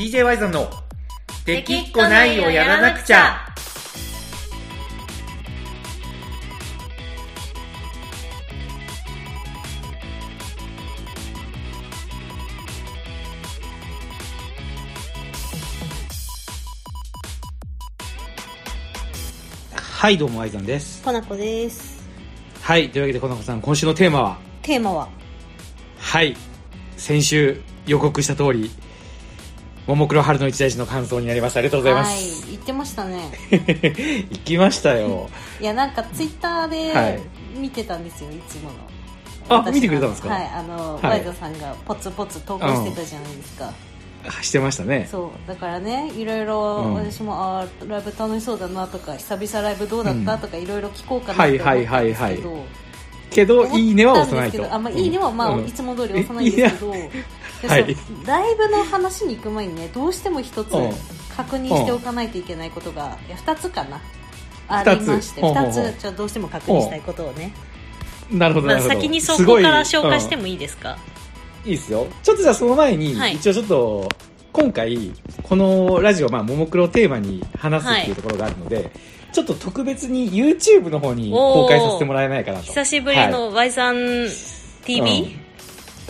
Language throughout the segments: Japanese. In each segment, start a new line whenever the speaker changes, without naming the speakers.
DJ ワイゾンの「できっこないをやらなくちゃ」はいどうもワイゾンです。
かなこです。
はいというわけでこの子さん今週のテーマは
テーマは
はい先週予告した通りももクロ春の一大事の感想になります。ありがとうございま
はい
す、
言ってましたね。
行きましたよ。
いやなんかツイッター
は
で
い。
見てたんですよ、い、つもの。
あ見てくれたんですか？
はいあの、
はい。
ワイドさんがポツポツ投稿してたじゃないですか、
してましたね。
そうだからねいろいろ
うん。
私も、あーライブ楽しそうだなとか久々ライブどうだった、
うん。
とかいろいろ聞こうかなって思ったんですけど、
はいはいはいはい。けどいいねは押さないと。
まあ、いいねはまあ、
うん。
いつも通り押さないんですけど、で
はい。
ライブの話に行く前にねどうしても一つ
うん。
確認しておかないといけないことが、いや2つかな。ありまして2
ほうほうほう。
つちょっとどうしても確認したいことをね、
なるほど
まあ、
なるほど。
先にそこから紹介して
うん
もいいですか、
いいですよ。ちょっとじゃあその前に、
はい。
一応ちょっと今回このラジオまあももクロをテーマに話すっていうところがあるので、ちょっと特別に YouTube の方に公開させてもらえないかなと。
久しぶりの Y さん TV、
うん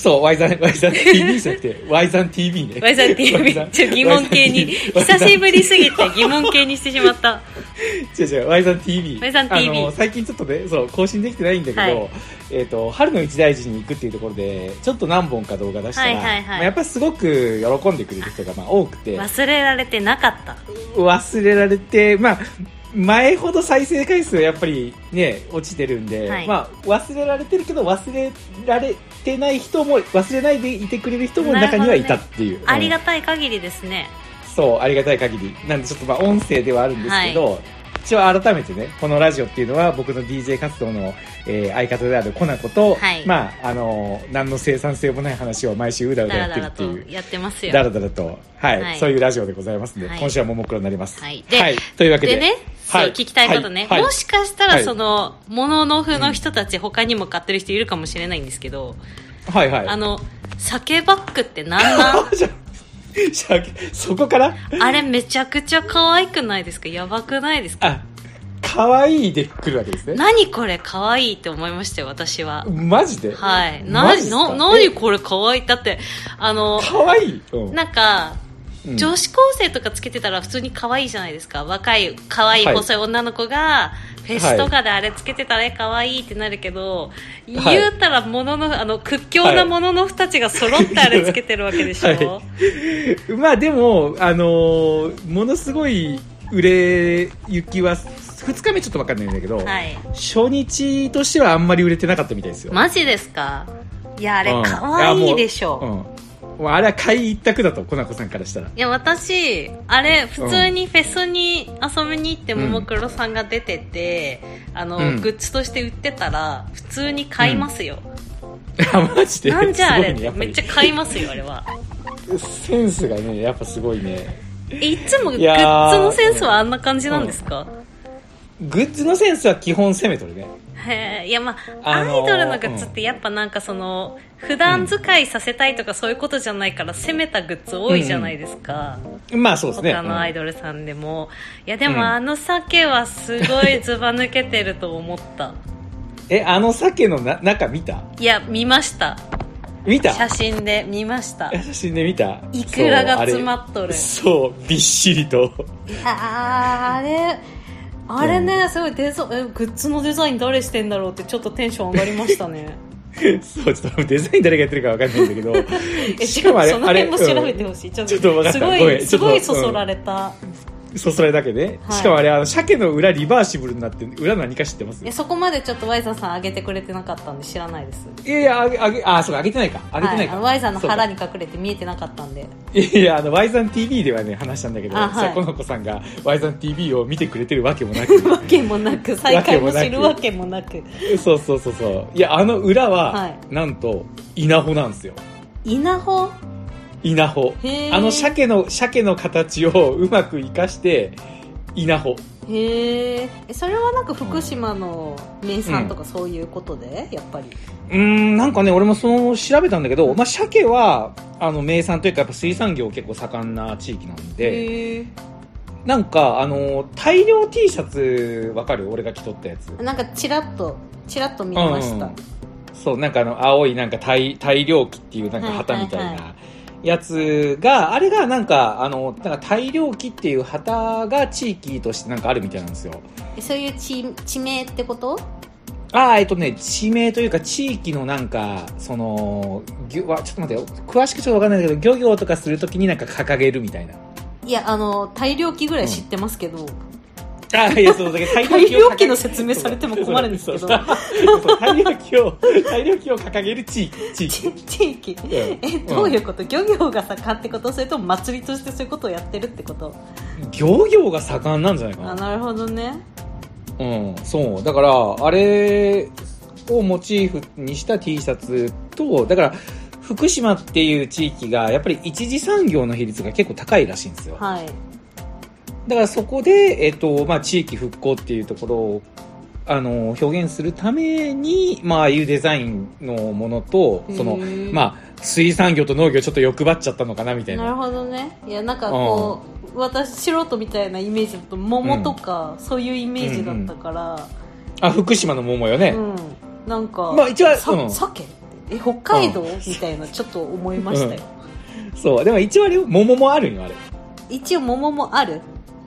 そう、ワイザン、ワイザン TV じゃなくて、ワイザン TV ね。
Y さん TV ちょ疑問形に。久しぶりすぎて疑問形にしてしまった。
違う違う、ワイザン TV。
ワイザン TV
あの、最近ちょっとね、そう、更新できてないんだけど、
はい。
えっ、と、春の一大事に行くっていうところで、ちょっと何本か動画出したら、
はいはいはい。
まあやっぱりすごく喜んでくれる人がまあ多くて、
忘れられてなかった。
忘れられて、まあ、前ほど再生回数はやっぱりね、落ちてるんで、
はい。
まあ、忘れられてるけど、忘れられてない人も、忘れないでいてくれる人も中にはいたっていう。
ありが
うん
たい限りですね、
そう、ありがたい限り。なんでちょっとまあ、音声ではあるんですけど、一応改めてね、このラジオっていうのは僕の DJ 活動の、えー相方であるコナコと、
はい。
まあ、あのー何の生産性もない話を毎週うだうだやってるっていう。
とやってますよ。
だらだらと、はい、
はい。
そういうラジオでございますので、
はい。
今週はももクロになります。
はい。で
というわけで。
でね、
はい。
聞きたいことね、
はい。
もしかした
はい。
らその、モノノフの人たち、他にも買ってる人いるかもしれないんですけど、
はいはい。
あの、酒バッグってな？んなん
そこから？
あれめちゃくちゃ可愛くないですか？やばくないですか？
あ、可愛いで来るわけですね。
何これ可愛いって思いましたよ、私は。
マジで？
はい。何これ可愛い？だって、あの、
可愛い？うん。
なんか、
うん。
女子高生とかつけてたら普通に可愛いじゃないですか。若い可愛い
はい。
細い女の子がフェスとかであれつけてたら可愛いってなるけど、言うたらもののあの屈強なもののふたちが揃ってあれつけてるわけでしょ、
はい。まあでも、あのーものすごい売れ行きは、2日目ちょっと分かんないんだけど、
はい。
初日としてはあんまり売れてなかったみたいですよ。
マジですか？いやあれ
うん。
可愛いでしょ、
ううんあれは買い一択だと、コナコさんからしたら。
いや私あれ普通にフェスに遊びに行ってももクロさんが出てて、あの、
うん。
グッズとして売ってたら普通に買いますよ、
あマジで？
なんじゃあれ？
ね
めっちゃ買いますよあれは。
センスがね、やっぱすごいね。
いつもグッズのセンスはあんな感じなんですか、
グッズのセンスは基本攻めとるね。
へえいやまあ、
あのー
アイドルのグッズってやっぱなんかその普段使いさせたいとかそういうことじゃないから攻めたグッズ多いじゃないですか、
まあそうですね。
他のアイ
ド
ドルさんでも、いやで
うん。
もあの酒はすごいずば抜けてると思った。
え、あの鮭のな中見た？
いや見ました。
見た？
写真で見ました。
写真で見た？
イクラが詰ま
っ
っとる。
そう、びっしりと。
あーあれあれね、すごいデザえグッズのデザイン誰してんだろうってちょっとテンション上がりましたね。
そう、ちょっとデザイン誰がやってるかわかんないんだけど。
え
しかもあれ、
その辺も調べて
うん
ほしい、ちょっ
ちょっと
すすごいそそられた、
そそれだけで、
はい
しかもあれ、あの、鮭の裏リバーシブルになって、裏何か知ってます？
えそこまでちょっとワイザーさん上げてくれてなかったんで知らないです
いやいや、あげ、あげ、あ、そうか、あげてないか。あげてないか。
はい、あのワイザーの腹
に。
に隠れて見えてなかったんで
いや、あの、ワイザン TV ではね、話したんだけど、
あはい
さ、この子さんが、ワイザン TV を見てくれてるわけもなく。
わけもなく再会も知るわけもなく
そうそうそうそう。いや、あの裏は、
はい
なんと、稲穂なんですよ。
稲穂？
稲穂。あの鮭の鮭の形を うまく生かして稲穂。
へえそれはなんか福島の名産とかそういうことで、やっぱり。
うーんなんかね俺もその調べたんだけど、まあ、鮭はあの名産というかやっぱ水産業結構盛んな地域なんでなんかあの大量 T シャツわかる？俺が着とったやつ。
なんかチラッとチラッと見ました、
うん。そうなんかあの青いなんか大大量旗っていうなんか旗みたいなやつが、あれがなんかあのなんか大量旗っていう旗が地域としてなんかあるみたいなんですよ。
えそういう地地名ってこと？
ああえっとね地名というか地域のなんかそのぎょわちょっと待ってよ。詳しくちょっとわかんないけど漁業とかするときになんか掲げるみたいな。い
やあの大量機ぐらい知ってますけど、
ああいやそうだけど大
大量
を掲げ
機の説明されても困るんですけど。
大量旗を大量旗を掲げる地域地域。
ち地域。えどういうこと、漁業が盛んってことそれとも祭りとしてそういうことをやってるってこと？
漁業が盛んなんじゃないかな。
あなるほどね。
うん、そう。だから、あれをモチーフにした T シャツと、だから、福島っていう地域が、やっぱり一次産業の比率が結構高いらしいんですよ。
はい
だからそこで、えっと、まあ、地域復興っていうところを、あの、表現するために、まあ、ああいうデザインのものと、そのまあ、水産業と農業ちょっと欲張っちゃったのかな、みたいな。
なるほどね。いやなんかこう、私素人みたいなイメージだと桃とか、そういうイメージだったから。
あ、福島の桃よね。
うん、なんか、
まあ一応
さ
うん。
鮭？え北海道、みたいなちょっと思いましたよ、
そう。でも一応あれ、桃もあるんよ、あれ。
一応桃もある？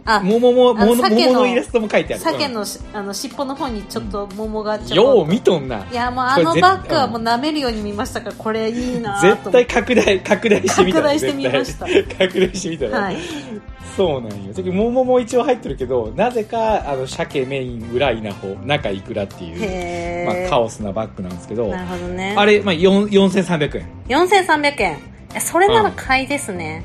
あ
桃も、
あ
桃の
鮭の
桃のイラストも書いてある。
鮭のしあの尻尾の方にちょっと桃がちょ
よう見とんな。
いやもうあのバッグはもう舐めるように見ましたからこれいいな
絶対拡大、拡大してみたら。
拡大してみました
拡大してみたら。
はい
そうなんよ。桃も一応入ってるけど、なぜか、あの、鮭メイン、裏稲穂、中いくらっていう、まあ、カオスなバッグなんですけど、
なるほどね
あれ、まあ、4 4300円。
4300円それなら買いですね、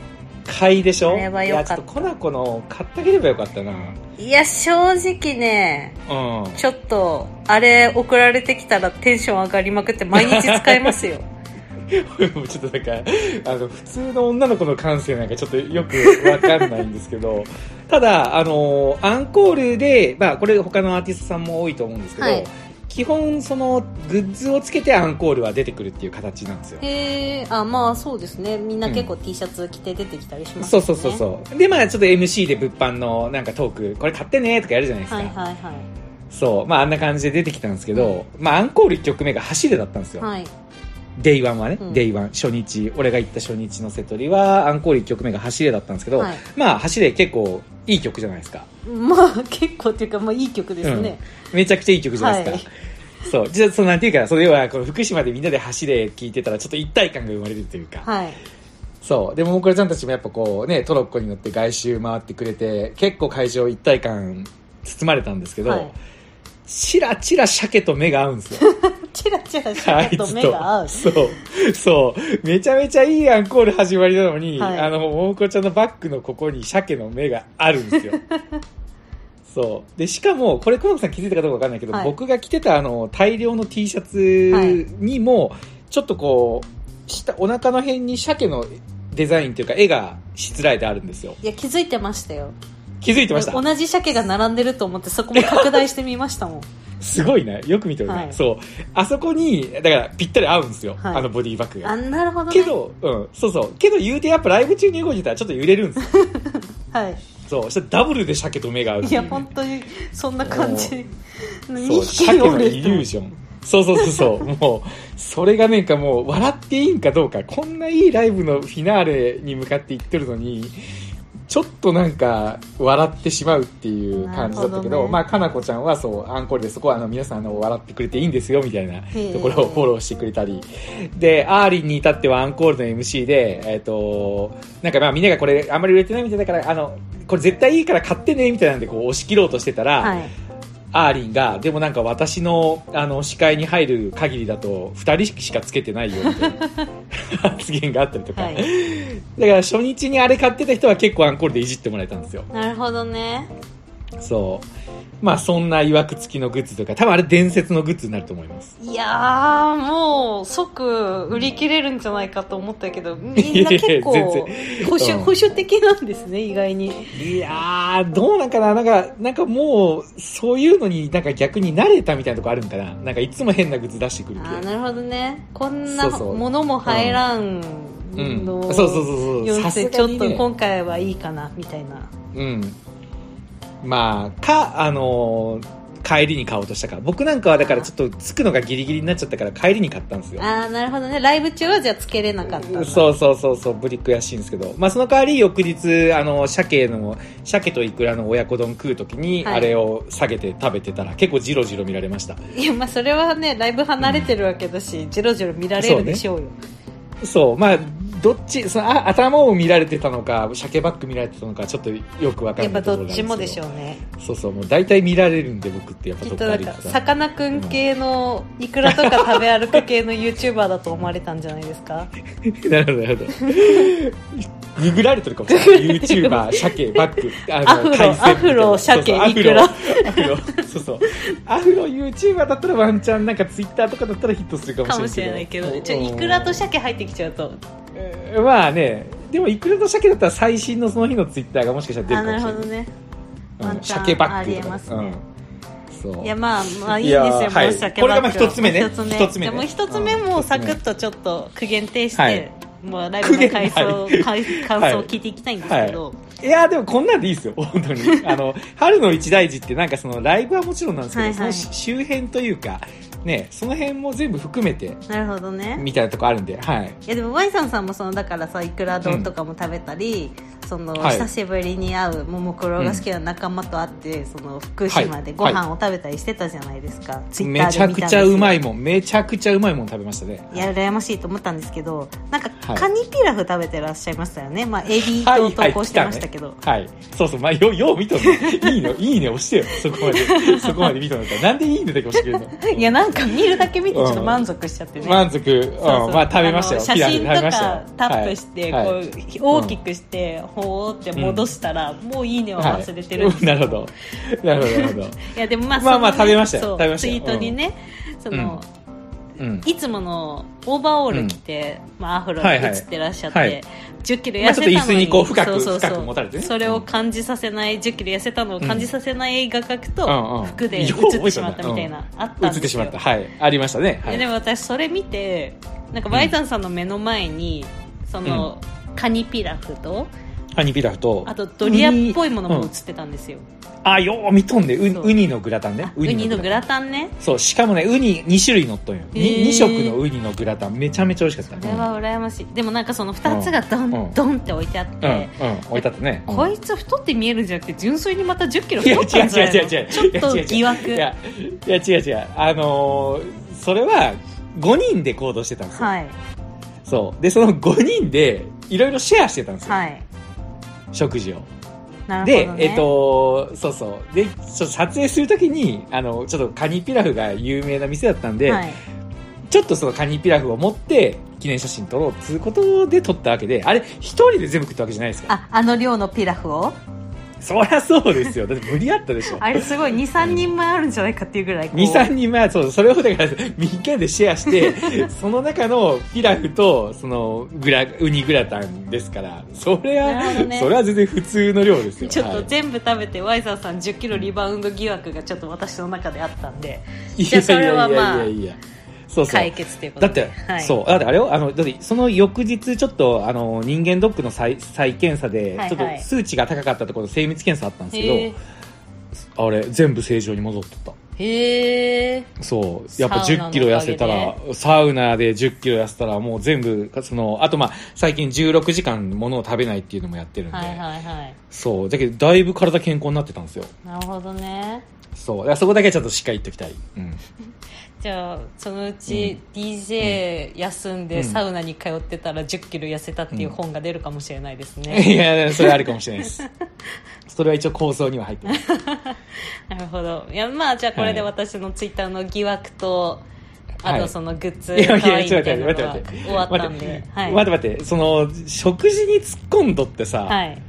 買いでしょ？
あれは
や、ちょっとコナコの買ってあげればよかったな。
いや正直ね
うん。
ちょっとあれ送られてきたらテンション上がりまくって毎日使えますよ
ちょっとなんか、あの、普通の女の子の感性なんかちょっとよくわかんないんですけど、ただ、あの、アンコールで、まあ、これ他のアーティストさんも多いと思うんですけど、
はい
基本、その、グッズをつけてアンコールは出てくるっていう形なんですよ。
へえあまあそうですねみんな結構 T シャツ着て出てきたりします
そう
よね
そうそうそう。で、まあ、ちょっと MC で物販のなんかトーク、これ買ってねとかやるじゃないですか。
はいはいは
そう。まあ、あんな感じで出てきたんですけど、まあ、アンコール1曲目が走れだったんですよ。
いはい
Day one はね、
うん
Day one、初日、俺が行った初日のセトリは、アンコール1曲目が走れだったんですけど、
はい
まあ、走れ結構いい曲じゃないですか。
まあ結構っていうかまあいい曲ですね、
めちゃくちゃいい曲じゃないですか。そう。じゃあ、そのなんていうか、それは、この福島でみんなで走れ聞いてたら、ちょっと一体感が生まれるというか。
はい
そう。でも、もこれちゃんたちもやっぱこう、ね、トロッコに乗って外周回ってくれて、結構会場一体感包まれたんですけど、
はい
チラチラ鮭と目が合うんですよ。
チラチラ
あ
鮭と目が合う
そう。そう。めちゃめちゃいいアンコール始まりなのに、
はい
あの、ももこちゃんのバッグのここに鮭の目があるんですよ。そう。で、しかも、これ、小野さん気づいたかどうかわかんないけど、
はい
僕が着てたあの、大量の T シャツにも、ちょっとこう、下、お腹の辺に鮭のデザインというか、絵がしつらえてあるんですよ。
いや気づいてましたよ
気づいてました？
同じ鮭が並んでると思ってそこも拡大してみましたもん
すごいね。よく見てるね、
はい
そう。あそこに、だから、ぴったり合うんですよ。
はい
あのボディバッグが
あ。なるほどね
けど、うん、そうそう。けど言うてやっぱライブ中に動いてたらちょっと揺れるんですよ。
はい
そう。そしたらダブルで鮭と目が合う
いや本当にそんな感じ
そう、
2匹
鮭のイリュージョン。そうそうそうそう。もう、それがなんかもう、笑っていいんかどうか、こんないいライブのフィナーレに向かっていってるのに、ちょっとなんか、笑ってしまうっていう感じだったけど、
どね
まあ、かなこちゃんはそう、アンコールでそこはあの、皆さんあの、笑ってくれていいんですよ、みたいな
ー
ところをフォローしてくれたり。で、アーリンに至ってはアンコールの MC で、えっ、と、なんかまあみんながこれあんまり売れてないみたいだから、あの、これ絶対いいから買ってね、みたいなんでこう押し切ろうとしてたら、
はい
アーリンが、でもなんか私の、あの、視界に入る限りだと、二人しかつけてないよ、みたいな発言があったりとか。
はい
だから初日にあれ買ってた人は結構アンコールでいじってもらえたんですよ。
なるほどね
そう。まあそんな曰く付きのグッズとか、多分あれ伝説のグッズになると思います。
いやーもう即売り切れるんじゃないかと思ったけど みんな結構保守,、
うん
保守的なんですね意外に
いやー、どうなんかな？なんか、なんかもう、そういうのになんか逆に慣れたみたいなとこあるんかな？なんかいつも変なグッズ出してくるけ
あーなるほどねこんなものも入らん
うん。
の
そうそうそうそう。
ちょっと。今回はいいかなみたいな
うん。まあ、か、あのー帰りに買おうとしたから。僕なんかはだからちょっと着くのがギリギリになっちゃったから帰りに買ったんですよ。
ああなるほどねライブ中はじゃあつけれなかった
そうそうそうそう、ブリ悔しいんですけど。まあその代わり翌日、あの、鮭の、鮭とイクラの親子丼食うときに、
はい
あれを下げて食べてたら、結構ジロジロ見られました。
いやまあそれはねライブ離れてるわけだし、ジロジロ見られるでしょうよ
そう、まあ、どっち、そのあ頭を見られてたのか、鮭バッグ見られてたのか、ちょっとよくわか
やっぱ
んないところなんですけど。
どっちもでしょうね
そうそう、もう大体見られるんで、僕ってやっぱ
き
どっ
か
か歩いてた
さかなクン系のイクラとか食べ歩く系の YouTuber だと思われたんじゃないですか？
なるほど、なるほど。ググられてるかもしれない。YouTuber、鮭、バッグ、あ
アフロアフロ鮭
アフロ
イクラ
アフロ、そうそう。アフロ YouTuber だったらワンチャン、なんか Twitter とかだったらヒットするかも
し
しれないい
れなけど
けど。
ちょイクラと鮭入ってきちゃうと
えーまあね、でもイクラと鮭だったら最新のその日の Twitter がもしかしたら出るかもしれない。
るほどね。
うん。鮭バッグとか。
ありえますね。
うん。そう。
いやまあまあいい
いや
ですよ、
はい。これがまあ一つ目ね。
一つ目。
一つ目ね。
一つ目
うん。
もサクッとちょっと苦言呈して、
はい。
もうライブの感想、
苦言
感感想を聞いていきたいんですけど、
い。やでもこんなんでいいですよ、本当に。あの、春の一大事ってなんかそのライブはもちろんなんですけど、
はいはい。
その周辺というか、ね、その辺も全部含めて、
なるほどね
みたいなとこあるんで、はい。
いやでもワイさんさんもそのだからさいくら丼とかも食べたり、その
はい。
久しぶりに会うももクロが好きな仲間と会って、その福島でご飯を食べたりしてたじゃないですか、ツイッ
めちゃくちゃうまいもん、めちゃくちゃうまいもん食べましたね。
いや羨ましいと思ったんですけどなんか、
はい。
カニピラフ食べてらっしゃいましたよね。まあエビと投稿してましたけど、
はい。そうそう、まあ、よ、よう見とんの。いいの、いいね押してよ。そこまで。そこまで見とんだったら。なんでいいねだけ押してくれるの？
いやなんか見るだけ見てちょっと満足しちゃってね、
満足、うん、
そうそう。
まあ食べましたよ。
写真とかタップして、
はい。
こ
はい。う
大きくして、ほーって戻したら、もういいねを忘れてるんですよ、
はい。なるほど。なるほど、なるほど。
いやでもまあ
まあまあ食べましたよ。食べましたよ。
ツイートにね、その、
うん。
いつものオーバーオール着て、まあ、アフロに映ってらっしゃって、
はいはい
1 0キロ
まあ
痩せたのに、
ちょっと椅子にこう深く
そうそうそう。
深く持たれてね。
それを感じさせない1 0キロ痩せたのを感じさせない画角と、
うんうん。
服で映ってしまったみたいな、あったんですよ。
映ってしまった。はい。ありましたね。はい。
ででも私それ見てなんかバイザンさんの目の前に、その、カニピラフと
ハニーピラフと。
あとドリアっぽいものも映
うん
ってたんですよ、
あ、よう見とんで、ウ
そう
ウニのグラタンね
あ。ウニのグラタンね
そう、しかもね、ウニ2種類乗っとんよ。
へー
2, 色のウニのグラタン、めちゃめちゃ美味しかった。
これは羨ましいでもなんかその2つがドン、
うん
ドンって置いてあって、
うん、うん、置いてあったね。うん
こいつ太って見えるんじゃなくて純粋にまた1 0キロ太ったんじゃないの
違う違う違う違う。
ちょっと疑惑
いや、いや違う違う。あのーそれは、5人で行動してたんですよ。
はい
そう。で、その5人で、いろいろシェアしてたんですよ。
はい
食事を。
ね、
で、えっと、そうそう。で、ちょっと撮影するときに、あの、ちょっとカニピラフが有名な店だったんで、
はい、
ちょっとそのカニピラフを持って、記念写真撮ろうっつうことで撮ったわけで、あれ、一人で全部食ったわけじゃないですか。
ああの量のピラフを？
そりゃそうですよ。だって無理あったでしょ。
あれすごい23人前あるんじゃないかっていうぐらいこう。
2、3人前は、そう、それをだから、みんなでシェアして、その中のピラフと、その、グラ、ウニグラタンですから、それは、
ね。
それは全然普通の量ですよ。
ちょっと
はい。
全部食べて、ワイザーさん1 0キロリバウンド疑惑がちょっと私の中であったんで。
い
じゃあそれはまあ
やいやいやいやそうそう。
解決ということで
だって、
はい、
そう、だってあれよ、あの、だってその翌日ちょっと、あの、人間ドックの再再検査で
はいは、い
ちょっと数値が高かったところ、精密検査あったんですけ
へえ
ど、あれ、全部正常に戻ってた。
へえ
そう。やっぱ10
サウナのおかげで
キロ痩せたら、サウナで10キロ痩せたら、もう全部、その、あとまあ、最近16時間物を食べないっていうのもやってるんで、
はいはいはい
そう。だけど、だいぶ体健康になってたんですよ。
なるほどね
そう。だからそこだけちょっとしっかり言っておきたい。うん。
じゃあそのうち DJ 休んでサウナに通ってたら1 0キロ痩せたっていう本が出るかもしれないですね、
いや、それあるかもしれないです。それは一応構想には入ってます。
なるほどいやまあじゃあこれで
はい
私のツイッターの疑惑と、あ
はい
とそのグッズ
いやいや、
い
ちょっと
みたいなのが
待って、待って、待って。
終わったんで、はい、
待って待って、その、食事に突っ込んどってさ、
はい、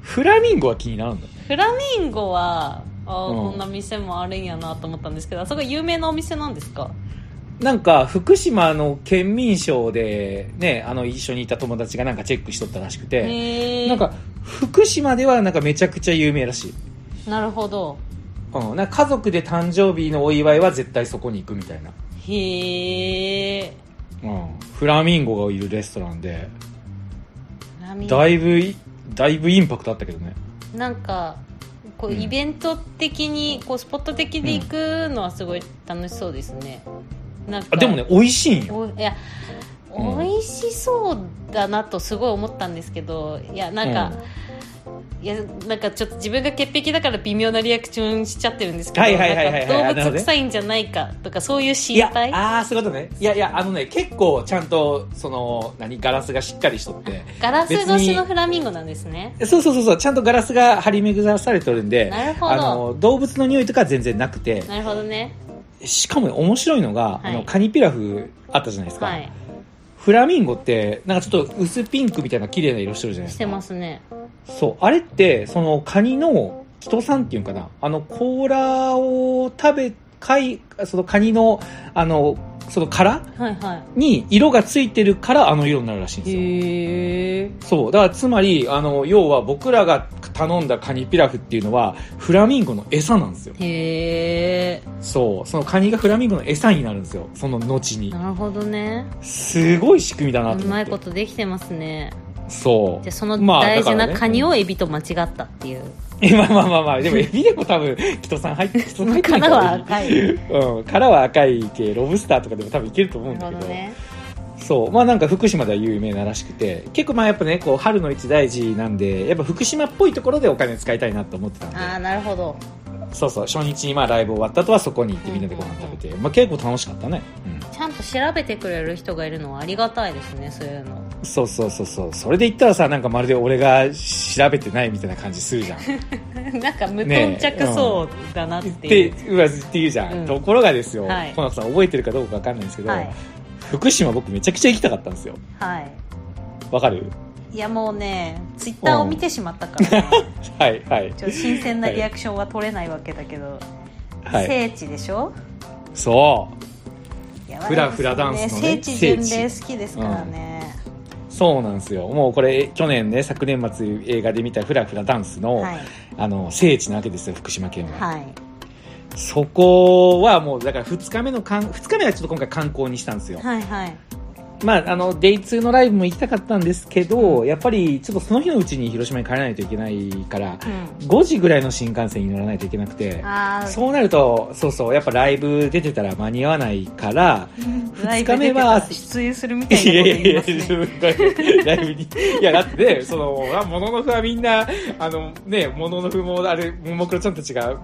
フラミンゴは気になるんだ。
フラミンゴはああ、
うん
こんな店もあるんやなと思ったんですけどあそこ有名なお店なんですか？
なんか、福島の県民賞で、ね、あの、一緒にいた友達がなんかチェックしとったらしくて、なんか、福島ではなんかめちゃくちゃ有名らしい。
なるほど
うん。なんか家族で誕生日のお祝いは絶対そこに行くみたいな。
へえ
うん。フラミンゴがいるレストランで、
波
だいぶい、だいぶインパクトあったけどね。
なんかこう
うん。
イベント的に、こうスポット的で行くのはすごい楽しそうですね、なんか
あでもね、美味しいんよ。
おいや、
うん。
美味しそうだなとすごい思ったんですけどいやなんか、いやなんかちょっと自分が潔癖だから微妙なリアクションしちゃってるんですけど動物臭いんじゃないかとかそういう
い
心
や、
配？
ああ、そういうことね。いやいや、あのね、結構ちゃんと、その、何、ガラスがしっかりしとって。
ガラス越しの
別
フラミンゴなんですね。
そうそうそうそう、ちゃんとガラスが張り巡らされてるんで、
なるほど。
あの、動物の匂いとかは全然なくて、
なるほどね。
しかもね面白いのが、
い。
あの、カニピラフあったじゃないですか。
はい。
フラミンゴって、なんかちょっと薄ピンクみたいな綺麗な色してるじゃないで
して
すか。
ますね
そう、あれって、そのカニの、人さんっていうんかな、あの、甲羅を食べ、かい、そのカニの、あの、その殻
はいは
に色がついてるからあの色になるらしいんですよ。そう。だからつまり、あの、要は僕らが頼んだカニピラフっていうのは、フラミンゴの餌なんですよ。
へえ
そう。そのカニがフラミンゴの餌になるんですよ。その後に。
なるほどね
すごい仕組みだなと思って。
うまいことできてますね
そう。
じゃあその
まあ
大事なカニをエビと間違ったっていう、
え、まあまあまあまあ、でもエビでも多分、キトさん入って、キトさん入
殻は赤い。
うん、殻は赤い系、ロブスターとかでも多分いけると思うんだけど。
ね。
そう。まあなんか福島では有名ならしくて、結構まあやっぱね、こう、春の一大事なんで、やっぱ福島っぽいところでお金使いたいなと思ってたんで。
ああなるほど
そうそう、初日にまあライブ終わった後はそこに行ってみんなでご飯食べて、まあ結構楽しかったね。うん。
ちゃんと調べてくれる人がいるのはありがたいですねそういうの
そうそうそうそう。それで言ったらさ、なんかまるで俺が調べてないみたいな感じするじゃん。
なんか無頓着そうだなって
って
いう、
うわって言うじゃん、
うん。
ところがですよ、
はい。
コナコさん覚えてるかどうかわかんないんですけど、
はい。
福島僕めちゃくちゃ行きたかったんですよ。
はい。
わかる？
いやもうねツイッターを見てしまったからね、
はいはい。
ちょっと新鮮なリアクションは取れないわけだけど、
はい。
聖地でしょ？
そう。
や
フラフラダンスのね
聖地巡礼好きですからね、
そうなんですよ。もうこれ去年ね昨年末映画で見たフラフラダンスの,、
はい。
あの聖地なわけですよ福島県は、
はい。
そこはもうだから2日目のかん2日目はちょっと今回観光にしたんですよ、
はいはい
まあ、あの、デイ2のライブも行きたかったんですけど、やっぱりちょっとその日のうちに広島に帰らないといけないから、
う
5時ぐらいの新幹線に乗らないといけなくて、そうなると、そうそう、やっぱライブ出てたら間に合わないから、2日目は、
出演するみたいない
やいや、
いますね
ライブに。いや、だってね、その、あモノノフはみんな、あの、ね、モノノフも、あれ、ももクロちゃんたちが、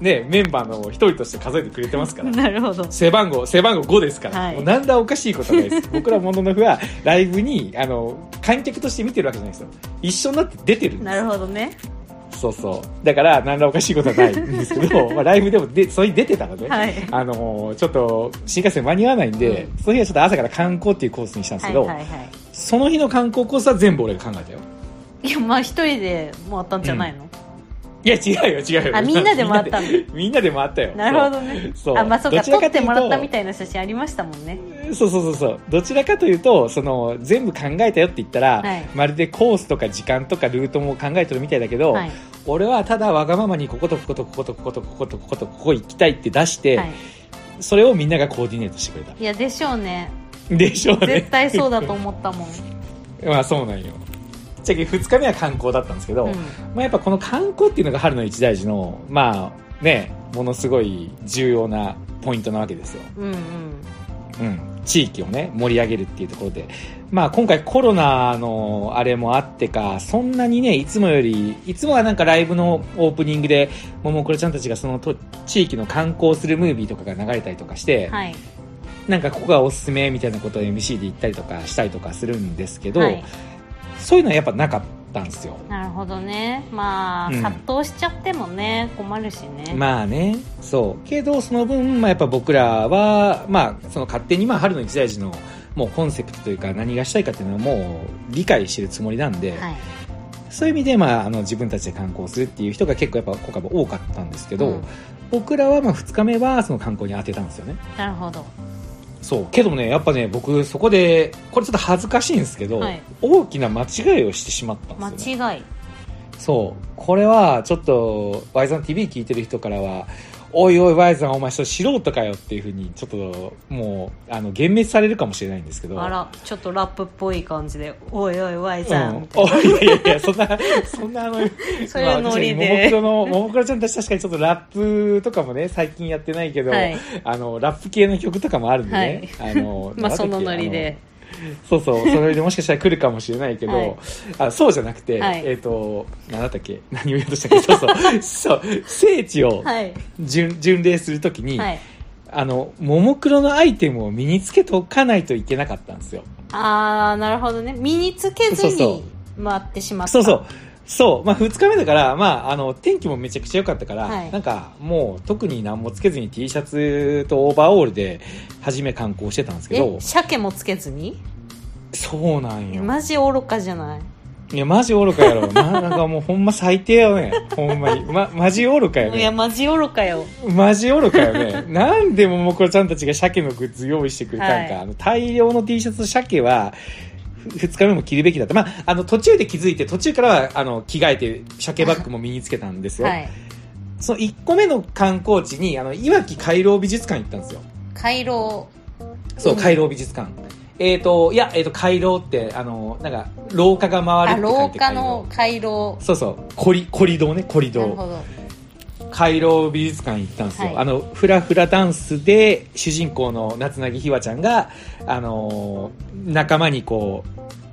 ね、メンバーの一人として数えてくれてますから。
なるほど
背番号、背番号5ですから。
はい
もうなんだおかしいことはないです。僕らモノノフはライブに、あの、観客として見てるわけじゃないですよ。一緒になって出てるんです
なるほどね
そうそう。だから、なんらおかしいことはないんですけど、まあ、ライブでもで、それに出てたので、
はい
あのーちょっと、新幹線間に合わないんで、
うん
その日はちょっと朝から観光っていうコースにしたんですけど、
はいはいはい
その日の観光コースは全部俺が考えたよ。
いやまあ一人でもあったんじゃないの、
いや、違うよ、違うよ。
あみんなで回ったの
みんなで回ったよ。
なるほどね
そう。
あまあそうか撮ってもらったみ
い
たいな写真ありましたもんね
そうそうそうそう。どちらかというと、その、全部考えたよって言ったら、
はい
まるでコースとか時間とかルートも考えてるみたいだけど、
はい
俺はただわがままにこことこことこことこことこことこことここ行きたいって出して、
はい
それをみんながコーディネートしてくれ
いやでしょうね
た。でしょうね。
絶対そうだと思ったもん
まあそうなんよ。じゃけ2日目は観光だったんですけど、
うん
まあやっぱこの観光っていうのが春の一大事の、まあね、ものすごい重要なポイントなわけですよ。
うんうん
うん。地域をね、盛り上げるっていうところで。まあ今回コロナのあれもあってか、そんなにね、いつもより、いつもはなんかライブのオープニングで、ももクロちゃんたちがそのと地域の観光するムービーとかが流れたりとかして、
はい
なんかここがおすすめみたいなことを MC で言ったりとかしたりとかするんですけど、
はい
そういうのはやっぱなかったんですよ。
なるほどね。まあ、
うん。
殺到しちゃってもね困るしね。
まあね、そう。けど、その分、まあやっぱ僕らは、まあ、その勝手に、まあ春の一大事の、もうコンセプトというか何がしたいかっていうのはもう理解してるつもりなんで、
はい。
そういう意味で、まあ、あの自分たちで観光するっていう人が結構やっぱ今回も多かったんですけど、
うん。
僕らはまあ2日目はその観光に当てたんですよね。
なるほど
そう。けどもねやっぱね僕そこでこれちょっと恥ずかしいんですけど、
はい。
大きな間違いをしてしまったんですよ、ね、
間違い。
そう。これはちょっと Y ザン TV 聞いてる人からはおいおい Y さんお前それ素人かよっていうふうにちょっともうあの幻滅されるかもしれないんですけど。
あらちょっとラップっぽい感じで「おいおいわい
うん、
さん」
おいやいやいやそんなそんなあの
そういうノリで。
ももクロのももクロちゃんたち確かにちょっとラップとかもね最近やってないけど、
はい。
あのラップ系の曲とかもあるんでね、あの
まあそのノリで
そうそう、それでもしかしたら来るかもしれないけど、
はい。
あそうじゃなくて、
はい。
えっ、と、なんだったっけ？何を言おうとしたっけ？そうそう、そう、聖地を
はい。
巡,、巡礼するときに、
はい。
あの、ももクロのアイテムを身につけておかないといけなかったんですよ。
ああなるほどね。身につけずに回ってしまった。
そうそう。そう。まあ、二日目だから、まあ、あの、天気もめちゃくちゃ良かったから、
はい
なんか、もう、特に何もつけずに T シャツとオーバーオールで、初め観光してたんですけど
え、鮭もつけずに？
そうなんよ。
マジ愚かじゃない？
いや、マジ愚かやろ。な、なんかもうほんま最低よね。ほんまに。ま、マジ愚かや
いや
ね。
マジ愚かよ
マジ愚かよね。なんでももクロちゃんたちが鮭のグッズ用意してくれたんか。
はい
あの大量の T シャツ鮭は、ふ二日目も着るべきだった。まあ、あの、途中で気づいて、途中からは、あの、着替えて、鮭バッグも身につけたんですよ。
はい
その1個目の観光地に、あの、いわき回廊美術館行ったんですよ。
回廊
そう、
うん
回廊美術館。えっ、と、いや、えっ、と、回廊って、あの、なんか、廊下が回るって書いて
下の回廊
そうそう、コリ、コリドーね、コリドー。
なるほど
回廊美術館行ったんですよ。
はい
あの、フラフラダンスで、主人公の夏凪ひわちゃんが、あのー仲間にこ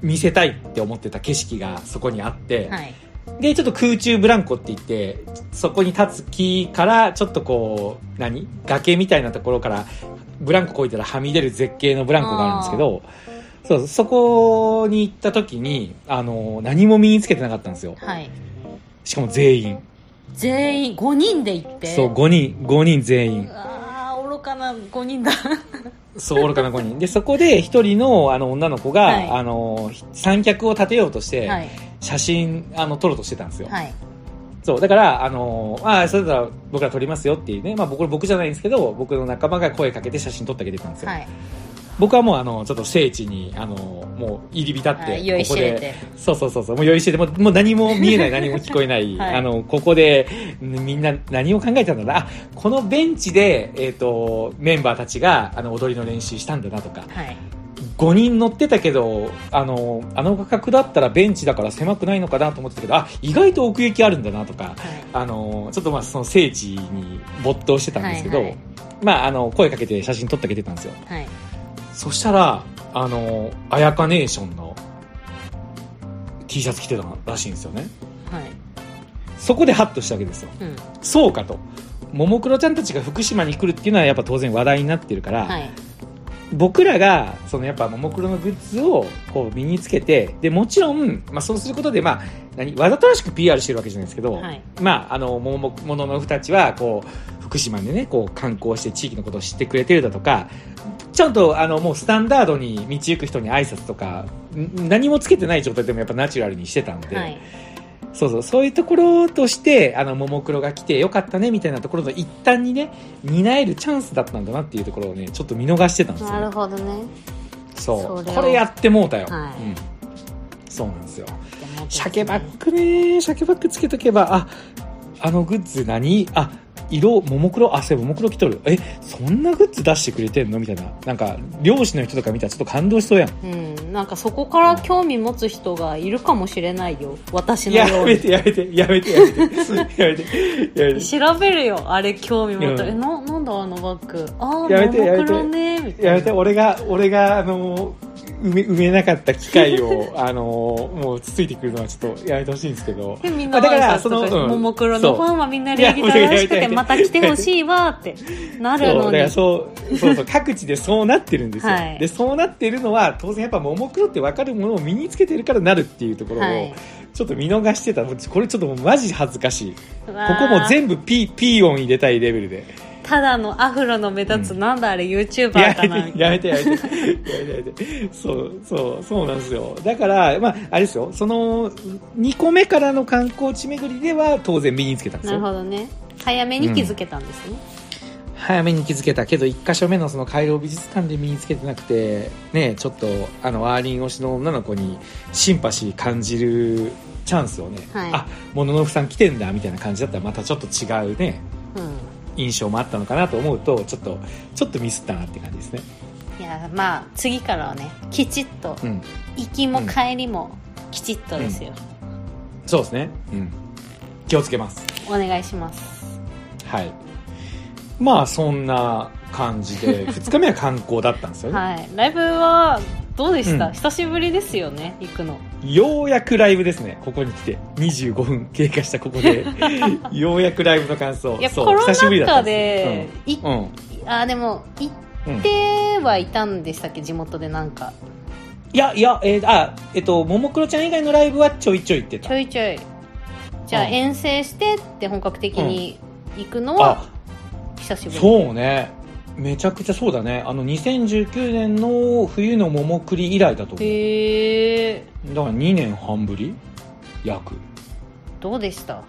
う、見せたいって思ってた景色がそこにあって、
はい
で、ちょっと空中ブランコって言って、そこに立つ木から、ちょっとこう、何？崖みたいなところから、ブランコこいたらはみ出る絶景のブランコがあるんですけど、そう、そこに行った時に、あのー何も身につけてなかったんですよ。
はい
しかも全員。
全員5人で行って
そう、5人、5人全員。
ああ愚かな5人だ
そう、愚かな5人。で、そこで一人の、あの、女の子が、
はい
あの、三脚を立てようとして、
はい
写真、あの、撮ろうとしてたんですよ。
はい
そう、だから、あの、ああ、それだったら僕ら撮りますよっていうね、まあ僕、僕じゃないんですけど、僕の仲間が声かけて写真撮ってあげてたんですよ。
はい
僕はもう、あの、ちょっと聖地に、あの、もう入り浸って、ここで、そうそうそうそう、もう酔いしれて、もうもう何も見えない、何も聞こえない、
はい。
あの、ここで、んみんな何を考えたんだな、あ、このベンチで、えっ、と、メンバーたちが、あの、踊りの練習したんだなとか、
はい。
5人乗ってたけど、あの、あの画角だったらベンチだから狭くないのかなと思ってたけど、あ、意外と奥行きあるんだなとか、
はい。
あの、ちょっとまあその聖地に没頭してたんですけど、
はいはい。
まああの、声かけて写真撮ってあげてたんですよ。
はい
そしたら、あの、あやかネーションの T シャツ着てたらしいんですよね。
はい
そこでハッとしたわけですよ。
うん
そうかと。ももクロちゃんたちが福島に来るっていうのはやっぱ当然話題になってるから、
はい
僕らが、そのやっぱももクロのグッズをこう身につけて、で、もちろん、まあそうすることで、まあ、何、わざとらしく PR してるわけじゃないですけど、
はい。
まあ、あの、もも、もののふたちは、こう、福島でね、こう観光して地域のことを知ってくれてるだとか、ちゃんと、あの、もうスタンダードに道行く人に挨拶とか、ん何もつけてない状態でもやっぱナチュラルにしてたんで、
はい
そうそう、そういうところとして、あの、ももクロが来てよかったね、みたいなところの一端にね、担えるチャンスだったんだなっていうところをね、ちょっと見逃してたんですよ。
なるほどね
そう。これやってもうたよ。
はい
うん。そうなんですよ。鮭バッグね、鮭バッグつけとけば、あ、あのグッズ何？あ、色、ももクロ、あ、それももクロ着とる。え、そんなグッズ出してくれてんの？みたいな。なんか、漁師の人とか見たらちょっと感動しそうやん。
うん、なんかそこから興味持つ人がいるかもしれないよ私の
や
ように。
めて、やめて、やめて、やめて、やめて、やめて。
調べるよあれ興味持った
うん。
えななんだあのバッグ。ああ
やめて
ももクロねみたいな。
やめて、俺が、俺が、あの、埋め、埋めなかった機会を、あの、もうつついてくるのはちょっとやめてほしいんですけど。
でみんな
あだからそのうん
ももクロのファンはみんな礼儀正しくてまた来てほしいわってなるのに
そう、そうそう、各地でそうなってるんですよ。
はい
で、そうなってるのは、当然やっぱ、ももクロって分かるものを身につけてるからなるっていうところを、
はい
ちょっと見逃してた。これちょっともうマジ恥ずかしい。ここも全部ピー音入れたいレベルで。
ただのアフロの目立つ、
うん
なんだあれ YouTuber
や
かな
やめて、やめて。やめて、やめて。そう、そう、そうなんですよ。だから、まあ、あれですよ。その、2個目からの観光地巡りでは当然身につけたんです
なる
よ。
ほどね早めに気づけたんですね、
早めに気づけたけど、1箇所目のその回廊美術館で身につけてなくて、ね、ちょっと、あの、アーリン推しの女の子にシンパシー感じるチャンスをね、
はい
あ、モノノフさん来てんだ、みたいな感じだったらまたちょっと違うね、
うん
印象もあったのかなと思うと、ちょっと、ちょっとミスったなって感じですね。
いやまあ次からはねきちっと
うん。
行きも帰りもきちっとですよ、
そうですね。うん。気をつけます。
お願いします
はい。まあ、そんな感じで、2日目は観光だったんですよね。
はいライブはどうでした、
うん
久しぶりですよね行くの
ようやくライブですね、ここに来て。25分経過したここで、ようやくライブの感想。そう
いやコロ
久しぶりだった
ナ禍
んで
です
よ。うん。
あでも行
うん。うん
ってはいたんでしたっけ？地元でなんか
いや、いや、えーあ、えっと、ももクロちゃん以外のライブはちょいちょい行って
ち
た。
ょいちょいじゃあ
うん
遠征してって本格的に行くのは
あ、
久しぶり
そうね。めちゃくちゃそうだね。あの、2019年の冬の桃栗以来だと思う。
へえ
だから2年半ぶり？約。
どうでした？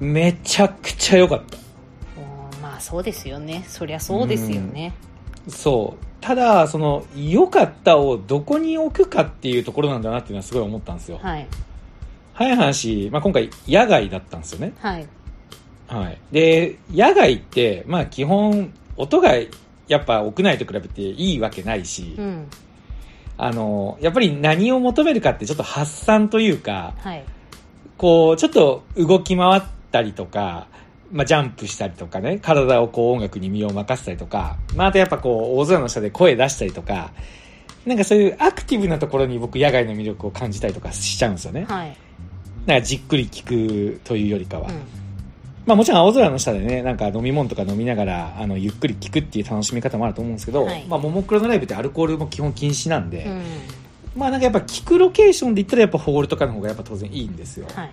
めちゃくちゃ良かった。
まあそうですよねそりゃそうですよね
そう。ただ、その、良かったをどこに置くかっていうところなんだなっていうのはすごい思ったんですよ。
はい
早い話、まあ、今回野外だったんですよね。
はい
はい。で、野外って、まあ基本、音がやっぱ屋内と比べていいわけないし、
うん
あの、やっぱり何を求めるかってちょっと発散というか、
はい
こう、ちょっと動き回ったりとか、まあ、ジャンプしたりとかね、体をこう音楽に身を任せたりとか、まあ、あとやっぱこう、大空の下で声出したりとか、なんかそういうアクティブなところに僕野外の魅力を感じたりとかしちゃうんですよね。
はい
なんかじっくり聞くというよりかは。
うん
まあもちろん青空の下でね、なんか飲み物とか飲みながら、あの、ゆっくり聞くっていう楽しみ方もあると思うんですけど、
はい。
まあ、ももクロのライブってアルコールも基本禁止なんで、
うん。
まあなんかやっぱ聞くロケーションで言ったらやっぱホールとかの方がやっぱ当然いいんですよ。
はい。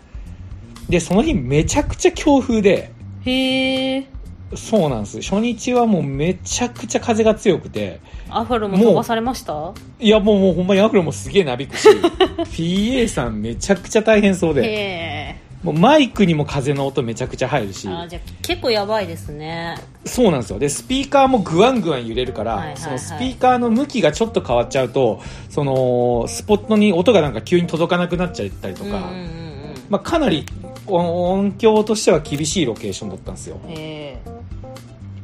で、その日めちゃくちゃ強風で、
へえ
そうなんです。初日はもうめちゃくちゃ風が強くて、
アフロも飛ばされました？
いやもうもうほんまにアフロもすげえなびくし、PA さんめちゃくちゃ大変そう
へ
で、
え
もうマイクにも風の音めちゃくちゃ入るし、
あじゃあ結構やばいですね。
そうなんですよ。で、スピーカーもグワングワン揺れるから、
はいはいはい。
そのスピーカーの向きがちょっと変わっちゃうと、その、スポットに音がなんか急に届かなくなっちゃったりとか、
うんうんうん。
まあかなり音音響としては厳しいロケーションだったんですよ。
え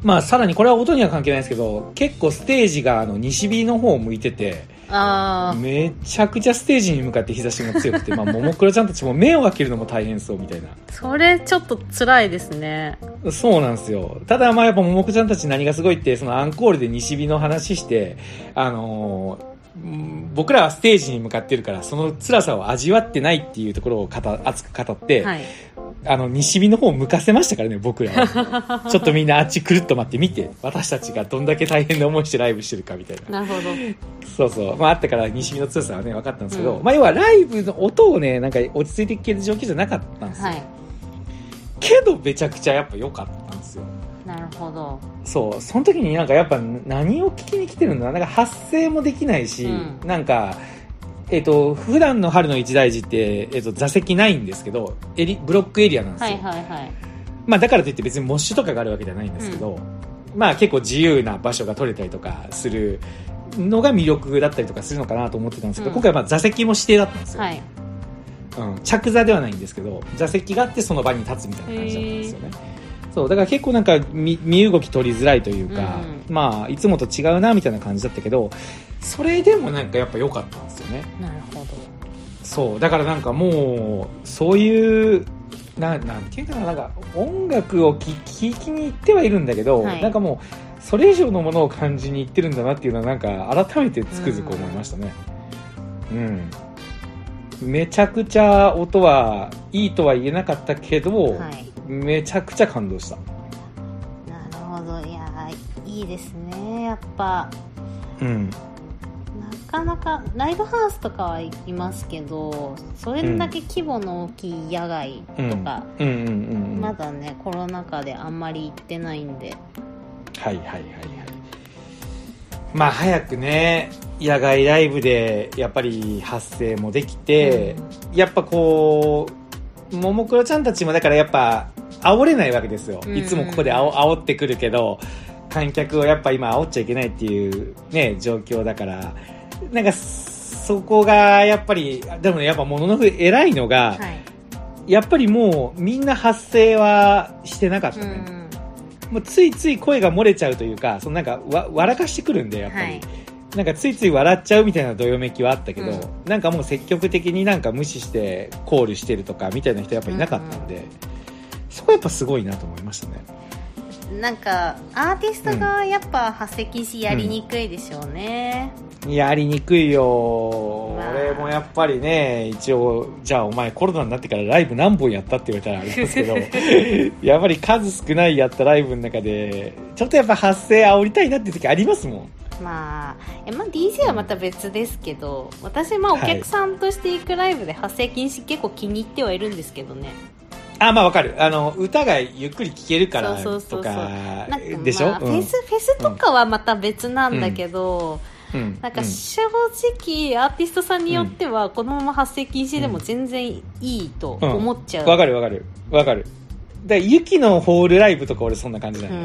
まあさらにこれは音には関係ないんですけど、結構ステージがあの西日の方を向いてて、めちゃくちゃステージに向かって日差しが強くて、まあ、ももクロちゃんたちも目を開けるのも大変そうみたいな。
それちょっと辛いですね
そうなんですよ。ただ、まあやっぱももクロちゃんたち何がすごいって、そのアンコールで西日の話して、あのーうん僕らはステージに向かってるから、その辛さを味わってないっていうところを語熱く語って、
はい
あの、西日の方を向かせましたからね、僕らは。ちょっとみんなあっちくるっと待って見て、私たちがどんだけ大変な思いしてライブしてるかみたいな。
なるほど
そうそう。まあ、あったから西日の強さはね、分かったんですけど、
うん
まあ、要はライブの音をね、なんか落ち着いて聞ける状況じゃなかったんですよ。
はい
けど、めちゃくちゃやっぱ良かったんですよ。
なるほど
そう。その時になんかやっぱ何を聞きに来てるんだなんか発声もできないし、
うん
なんか、えっ、と、普段の春の一大事って、えっ、と、座席ないんですけど、エリ、ブロックエリアなんですよ。
はいはいはい
まあ、だからといって別にモッシュとかがあるわけじゃないんですけど、まあ結構自由な場所が取れたりとかするのが魅力だったりとかするのかなと思ってたんですけど、
うん
今回はまあ座席も指定だったんですよ。
はい
うん、着座ではないんですけど、座席があってその場に立つみたいな感じだったんですよね。そう、だから結構なんか身身動き取りづらいというか、
う
まあいつもと違うなみたいな感じだったけど、それでもなんかやっぱ良かったんですよね。
なるほど
そう、だからなんかもう、そういう、ななんていうかな、なんか音楽を聴きに行ってはいるんだけど、
はい
なんかもう、それ以上のものを感じに行ってるんだなっていうのはなんか改めてつくづく思いましたね。うん。めちゃくちゃ音はいいとは言えなかったけど、
はい
めちゃくちゃ感動した。
なるほど。いやいいですねやっぱ。
うん。
なかなかライブハウスとかはいますけどそれだけ規模の大きい野外とか、
うん。うん。うん。うん。
まだねコロナ禍であんまり行ってないんで。
はいはいはいはい。まあ早くね野外ライブでやっぱり発声もできて、やっぱこうももクロちゃんたちもだからやっぱ煽れないわけですよ、
うん。
いつもここであお煽ってくるけど観客をやっぱ今煽っちゃいけないっていうね状況だから。なんかそこがやっぱりでもねやっぱもののふ偉いのが、
はい、
やっぱりもうみんな発声はしてなかったね、
うん。
もうついつい声が漏れちゃうというか、そのなんかわ笑かしてくるんで、やっぱり。
はい。
なんかついつい笑っちゃうみたいなどよめきはあったけど、
うん。
なんかもう積極的になんか無視してコールしてるとかみたいな人やっぱいなかったんで、そこやっぱすごいなと思いましたね。
なんかアーティストがやっぱ発声禁止やりにくいでしょうね、
やりにくいよ。
まあ
俺もやっぱりね、一応、じゃあお前コロナになってからライブ何本やったって言われたらありますけど、やっぱり数少ないやったライブの中で、ちょっとやっぱ発声煽りたいなって時ありますもん。
まあえまあ DJ はまた別ですけど私まあお
はい
客さんとして行くライブで発声禁止結構気に入ってはいるんですけどね
あ、まあわかる。あの、歌がゆっくり聴けるからとかでしょ、
まあフェスフェスとかはまた別なんだけど、
うん。
なんか
うん
正直アーティストさんによってはこのまま発声禁止でも全然いいと
うん
思っちゃう、
わかるわかる。わかる。だユキのホールライブとか俺そんな感じだよね。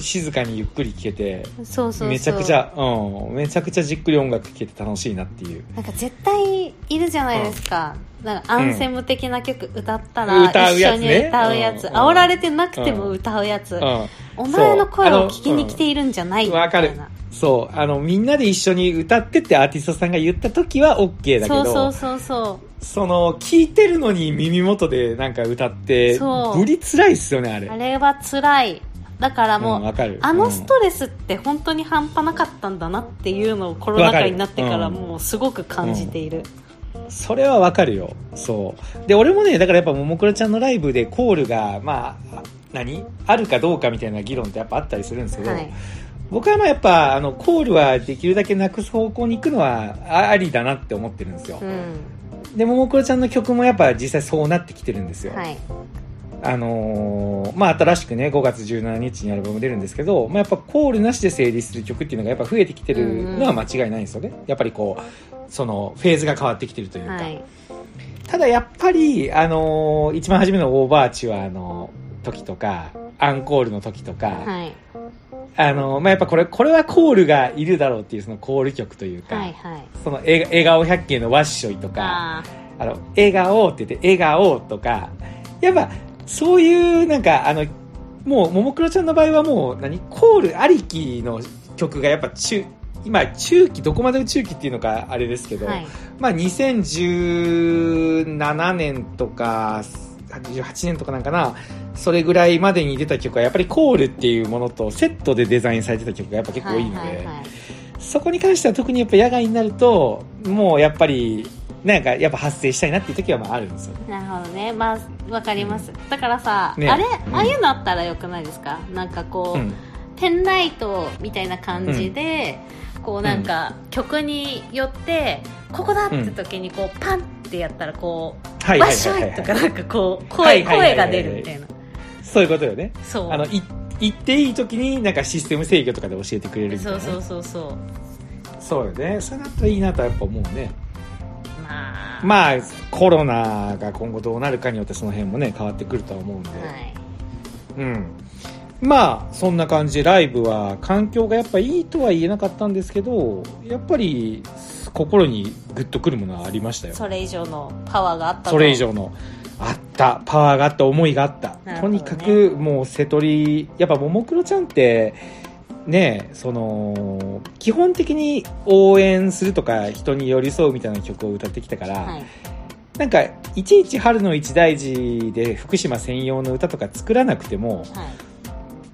静かにゆっくり聴けて、
うん、そうそう。
めちゃくちゃ、うん、めちゃくちゃじっくり音楽聴けて楽しいなっていう。
なんか絶対いるじゃないですか、なんかアンセム的な曲歌ったら
うん歌う
一緒に
やつね
歌うやつ、
うん。
煽られてなくても歌うやつ、
うん。
お前の声を聞きに来ているんじゃないみ
わかる
たいな。
そう。あの、みんなで一緒に歌ってってアーティストさんが言った時は OK だけど、
そうそうそうそ
その、聞いてるのに耳元でなんか歌って、ぶり辛いっすよね、あれ。
うあれは辛いだからもう、
うん
あのストレスって本当に半端なかったんだなっていうのをコロナ禍になってからもうすごく感じている、
それはわかるよ。そう。で、俺もね、だからやっぱももクロちゃんのライブでコールが、まあ、何？あるかどうかみたいな議論ってやっぱあったりするんですけど、
はい。
僕はまあやっぱ、あの、コールはできるだけなくす方向に行くのはあありだなって思ってるんですよ。
うん。
で、ももクロちゃんの曲もやっぱ実際そうなってきてるんですよ。
はい
あのーまあ、新しくね、5月17日にアルバム出るんですけど、まあ、やっぱコールなしで成立する曲っていうのがやっぱ増えてきてるのは間違いないんですよね。やっぱりこう、その、フェーズが変わってきてるというか。
はい。
ただやっぱり、あのー一番初めのオーバーチュアの時とか、アンコールの時とか、
はい。
あのーまあ、やっぱこれ、これはコールがいるだろうっていうそのコール曲というか、
はいはい。
その笑笑顔百景のワッショイとか、
あ
あの、笑顔って言って、笑顔とか、やっぱ、そういう、なんか、あの、もう、ももクロちゃんの場合はもう、何？コールありきの曲がやっぱ中、今、中期、どこまでの中期っていうのか、あれですけど、
ーはい。
まあ、2017年とか、88年とかなんかな、それぐらいまでに出た曲は、やっぱりコールっていうものとセットでデザインされてた曲がやっぱ結構多いので、
はいはいはい。
そこに関しては特にやっぱ野外になると、もうやっぱり、なんかやっぱ発生したいなっていう時はまああるんですよ。
なるほどね。まあわかります、だからさ、
ね。
あれ、
うん。
ああいうのあったらよくないですか？なんかこう、
うん。
ペンライトみたいな感じで、こうなんか曲によってここだって時にこうパンってやったらこう、
はい
わっしょ
はい
とかなんかこう声声が出るみたいな。
そういうことよね。
そう。
あの、い言っていい時になんかシステム制御とかで教えてくれるみたいな、ね。
そうそうそうそう。
そうよね。それだったらいいなとはやっぱ思うね。
まあ
まあ、コロナが今後どうなるかによってその辺もね、変わってくるとは思うんで。
はい
うん。まあ、そんな感じでライブは環境がやっぱいいとは言えなかったんですけど、やっぱり心にグッとくるものはありましたよ。
それ以上のパワーがあったと
それ以上の。あった。パワーがあった。思いがあった。
ね
にかく、もう、瀬戸り、やっぱ、ももクロちゃんって、ねその、基本的に応援するとか、人に寄り添うみたいな曲を歌ってきたから、
はい
なんか、いちいち春の一大事で福島専用の歌とか作らなくても、
はい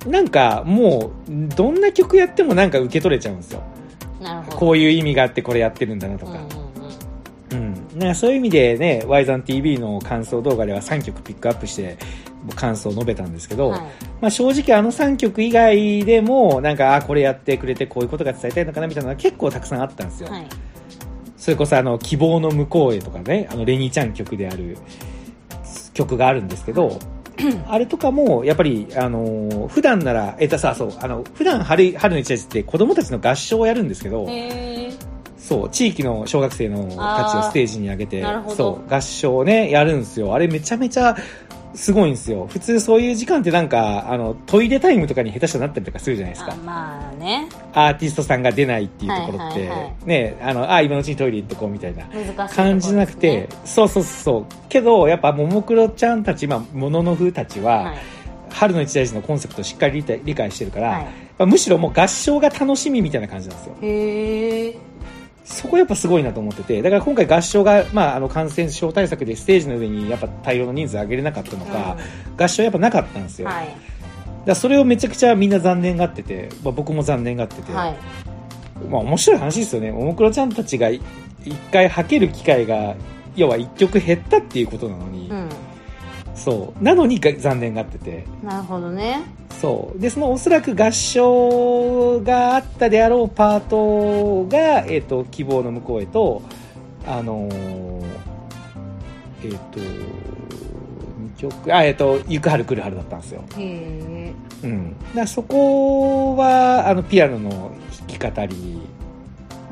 なんか、もう、どんな曲やってもなんか受け取れちゃうんですよ。こういう意味があってこれやってるんだなとか。
うんうん。
ね、そういう意味でね、ワイザン TV の感想動画では3曲ピックアップして感想を述べたんですけど、
はい。
まあ正直あの3曲以外でも、なんか、あ、これやってくれてこういうことが伝えたいのかなみたいなのが結構たくさんあったんですよ。
はい。
それこそあの、希望の向こうへとかね、あの、レニーちゃん曲である曲があるんですけど、あれとかも、やっぱり、あのー普段なら、えっとさ、そう、あの、普段春、春の一日って子供たちの合唱をやるんですけど、そう、地域の小学生のたちをステージに上げてそう、合唱をね、やるんですよ。あれめちゃめちゃすごいんですよ。普通そういう時間ってなんか、あの、トイレタイムとかに下手したらなったりとかするじゃないですか
あ。まあね
アーティストさんが出ないっていうところって、
はいはいは
ね、あの、あ、今のうちにトイレ行ってこうみたいな。感じなくて、そうそうそう。けど、やっぱ、ももクロちゃんたち、まあ、もののふたちは、
はい
春の一大事のコンセプトをしっかり理解してるから、
はい
まあむしろもう合唱が楽しみみたいな感じなんですよ。
へえ
そこやっぱすごいなと思ってて、だから今回合唱が、まあ、あの感染症対策でステージの上にやっぱ大量の人数上げれなかったのか、合唱やっぱなかったんですよ。
はい。
らそれをめちゃくちゃみんな残念がってて、まあ、僕も残念がってて、
はい。
まあ面白い話ですよね。ももクロちゃんたちがい一回吐ける機会が、要は一曲減ったっていうことなのに、
うん
そう。なのにが残念がってて、
なるほどね
そう。で、そのおそらく合唱があったであろうパートが、えっ、と、希望の向こうへと、あのーえっ、と、2曲、あ、えっ、と、行く春来る春だったんですよ。
へえ
うん。そこは、あの、ピアノの弾き語り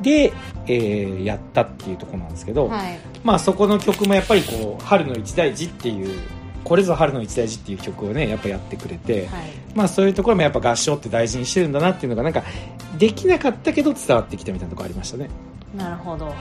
で、えーやったっていうところなんですけど、
はい
まあそこの曲もやっぱりこう、春の一大事っていう、これぞ春の一大事っていう曲をね、やっぱやってくれて、
はい
まあそういうところもやっぱ合唱って大事にしてるんだなっていうのがなんか、できなかったけど伝わってきたみたいなところありましたね。
なるほど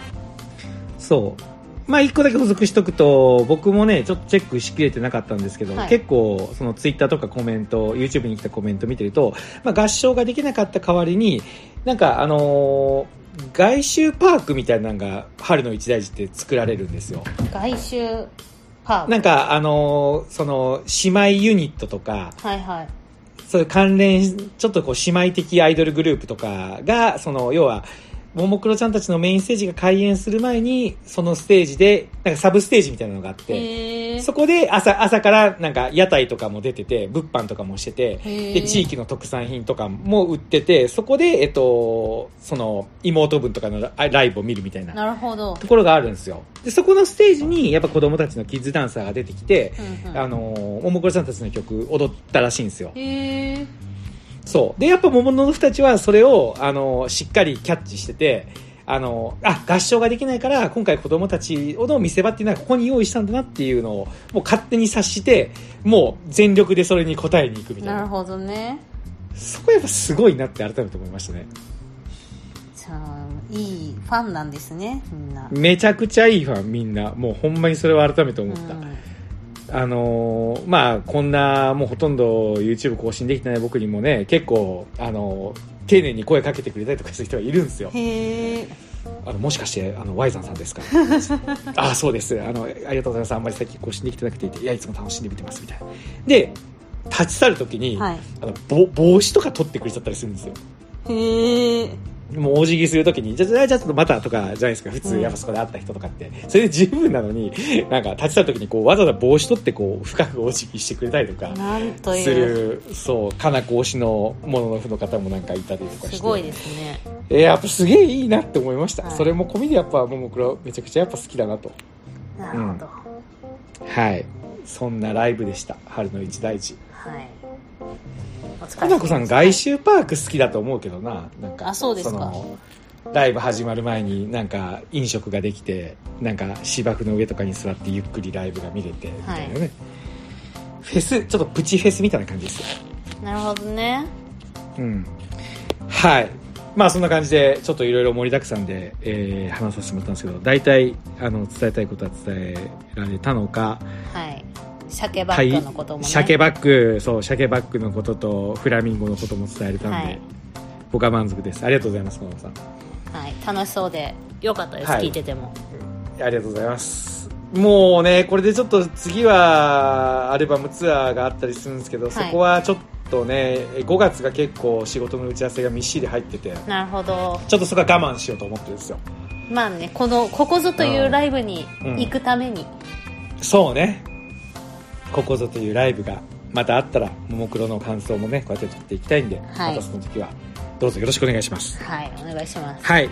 そう。まあ一個だけ補足しとくと、僕もね、ちょっとチェックしきれてなかったんですけど、
はい
結構そのツイッターとかコメント、YouTube に来たコメント見てると、まあ合唱ができなかった代わりに、なんかあのー外周パークみたいなのが春の一大事って作られるんですよ。
外周
なんかあのーその姉妹ユニットとか、
はいはい。
そういう関連、ちょっとこう姉妹的アイドルグループとかが、その、要は、ももクロちゃんたちのメインステージが開演する前に、そのステージで、なんかサブステージみたいなのがあって、そこで朝、朝からなんか屋台とかも出てて、物販とかもしてて、で、地域の特産品とかも売ってて、そこで、えっと、その、妹分とかのラライブを見るみたいな
なるほど。
ところがあるんですよ。で、そこのステージに、やっぱ子供たちのキッズダンサーが出てきて、
うんうん。
あの、ももクロちゃんたちの曲踊ったらしいんですよ。そう。で、やっぱ桃の二たちはそれを、あの、しっかりキャッチしてて、あの、あ、合唱ができないから、今回子供たちの見せ場っていうのはここに用意したんだなっていうのを、もう勝手に察して、もう全力でそれに応えに行くみたいな。
なるほどね
そこやっぱすごいなって改めて思いましたね。
じゃあいいファンなんですねみんな
めちゃくちゃいいファン、みんな。もうほんまにそれを改めて思った。
うん
あのーまあ、こんな、もうほとんど YouTube 更新できてない僕にもね、結構、あのー丁寧に声かけてくれたりとかする人がいるんですよ。あの、もしかして、あの、ワイザンさんですか？あ、そうです。あの、ありがとうございます。あんまり最近更新できてなくて、いや、いつも楽しんで見てます、みたいな。で、立ち去るときに、
はい
あの、ぼ帽子とか取ってくれちゃったりするんですよ。
へえ
もうお辞儀するときに、じゃあ、じゃあ、じゃあちょっとまたとかじゃないですか。普通、
うん
やっぱそこで会った人とかって。それで十分なのに、なんか立ち去るときに、こう、わざわざ帽子取って、こう、深くお辞儀してくれたりとか。する、そう、かなこ推しのもののふの方もなんかいたりとかして。
すごいですね
えーやっぱすげえいいなって思いました。
はい
それも込みでやっぱ、ももクロめちゃくちゃやっぱ好きだなと。
なるほど、
はい。そんなライブでした。春の一大事。
はいお疲
かなこさん、外周パーク好きだと思うけどな。なんか、
あそうですか
のライブ始まる前になんか飲食ができて、なんか芝生の上とかに座ってゆっくりライブが見れて、みたいなね。フェス、ちょっとプチフェスみたいな感じですよ。
なるほどね
うん。はい。まあそんな感じで、ちょっといろいろ盛りだくさんで、えー話させてもらったんですけど、大体、あの、伝えたいことは伝えられたのか、
はい鮭バッグのこともね、
鮭バッグ、そう、鮭バッグのことと、フラミンゴのことも伝えれたんで、
はい。
僕は満足です。ありがとうございます、小野さん。
はい、楽しそうでよかったです、
はい。
聞いてても。
ありがとうございます。もうね、これでちょっと次はアルバムツアーがあったりするんですけど、そこはちょっとね、5月が結構仕事の打ち合わせがみっしり入ってて、
なるほど。
ちょっとそこは我慢しようと思ってるんですよ。
まあねこのここぞというライブに行くために、
そうねここぞというライブがまたあったらももクロの感想もねこうやって撮っていきたいんで、
はい。
またその時はどうぞよろしくお願いします。
はいお願いします。
はい。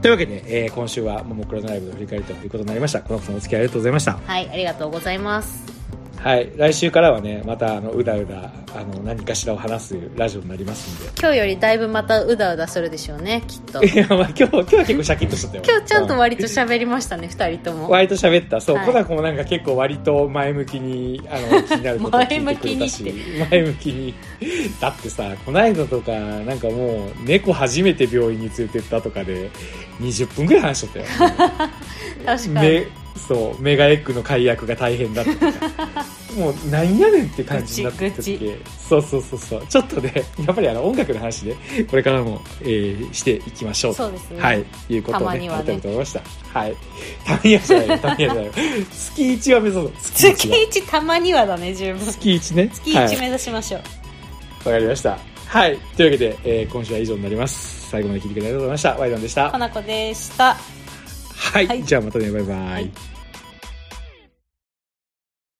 というわけで、えー今週はももクロのライブの振り返りということになりました。この子のお付き合いありがとうございました。
はいありがとうございます
はい来週からはねまたあのうだうだあの何かしらを話すラジオになりますんで
今日よりだいぶまたうだうだするでしょうねきっと
いや、まあ、今日、今日は結構シャキッとしたよ。
今日ちゃんと
う
割と喋りましたね二人とも
割と喋った。そう、
はい
コナコもなんか結構割と前向きに、あの、気になることを 聞いてくれたし、前向きに。だってさ、こないだとか、なんかもう、猫初めて病院に連れてったとかで、20分ぐらい話しとったよ。
確かに
メそう、メガエッグの解約が大変だったとか。もう、なんやねんって感じになってた時そうそうそうそう。ちょっとね、やっぱりあの、音楽の話で、これからも、えーしていきましょうと
そうですね
はい、いうことを
ね、
改めて思いました。はい。たまにはじゃないよ、たまにはじゃないよ。月1は目指そう。
月
月1は。
一たまにはだね十分
月1ね。
月
はい
一目指しましょう、
わかりました。はい。というわけで、えー今週は以上になります。最後まで聞いてくれてありがとうございました。ワイドンでした。
かなこでした
はい。
はい
じゃあまたね、バイバイ。
はい